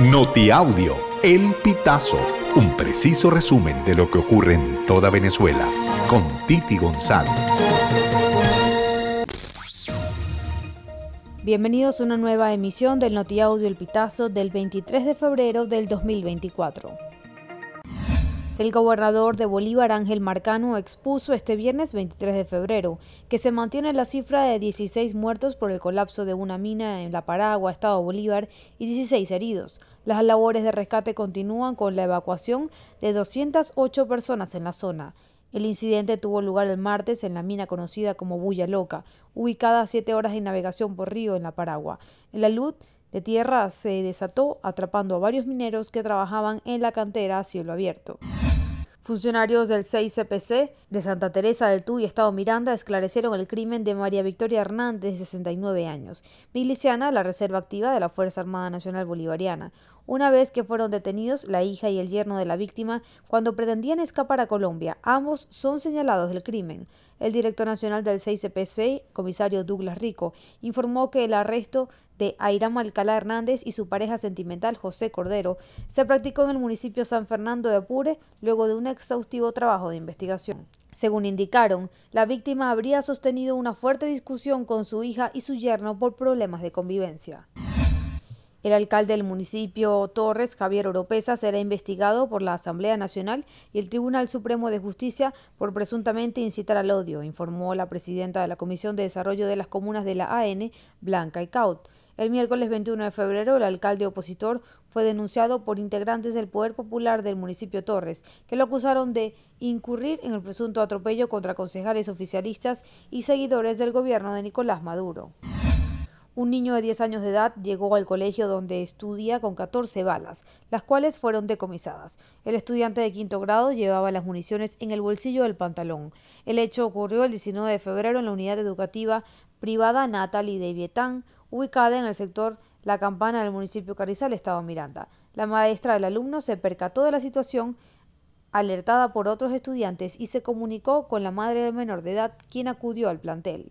Notiaudio, El Pitazo, un preciso resumen de lo que ocurre en toda Venezuela, con Titi González. Bienvenidos a una nueva emisión del Notiaudio El Pitazo del 23 de febrero del 2024. El gobernador de Bolívar, Ángel Marcano, expuso este viernes 23 de febrero que se mantiene la cifra de 16 muertos por el colapso de una mina en La Paragua, Estado Bolívar, y 16 heridos. Las labores de rescate continúan con la evacuación de 208 personas en la zona. El incidente tuvo lugar el martes en la mina conocida como Bulla Loca, ubicada a 7 horas de navegación por río en La Paragua. La luz de tierra se desató atrapando a varios mineros que trabajaban en la cantera a cielo abierto. Funcionarios del 6CPC de Santa Teresa del Tuy, Estado Miranda, esclarecieron el crimen de María Victoria Hernández, de 69 años, miliciana de la Reserva Activa de la Fuerza Armada Nacional Bolivariana. Una vez que fueron detenidos la hija y el yerno de la víctima cuando pretendían escapar a Colombia, ambos son señalados del crimen. El director nacional del 6CPC, comisario Douglas Rico, informó que el arresto de Airam Alcalá Hernández y su pareja sentimental José Cordero se practicó en el municipio San Fernando de Apure luego de un exhaustivo trabajo de investigación. Según indicaron, la víctima habría sostenido una fuerte discusión con su hija y su yerno por problemas de convivencia. El alcalde del municipio Torres, Javier Oropesa, será investigado por la Asamblea Nacional y el Tribunal Supremo de Justicia por presuntamente incitar al odio, informó la presidenta de la Comisión de Desarrollo de las Comunas de la AN, Blanca Icaut. El miércoles 21 de febrero, el alcalde opositor fue denunciado por integrantes del Poder Popular del municipio Torres, que lo acusaron de incurrir en el presunto atropello contra concejales oficialistas y seguidores del gobierno de Nicolás Maduro. Un niño de 10 años de edad llegó al colegio donde estudia con 14 balas, las cuales fueron decomisadas. El estudiante de quinto grado llevaba las municiones en el bolsillo del pantalón. El hecho ocurrió el 19 de febrero en la unidad educativa privada Natalie de Vietán, ubicada en el sector La Campana del municipio Carrizal, Estado Miranda. La maestra del alumno se percató de la situación alertada por otros estudiantes y se comunicó con la madre del menor de edad, quien acudió al plantel.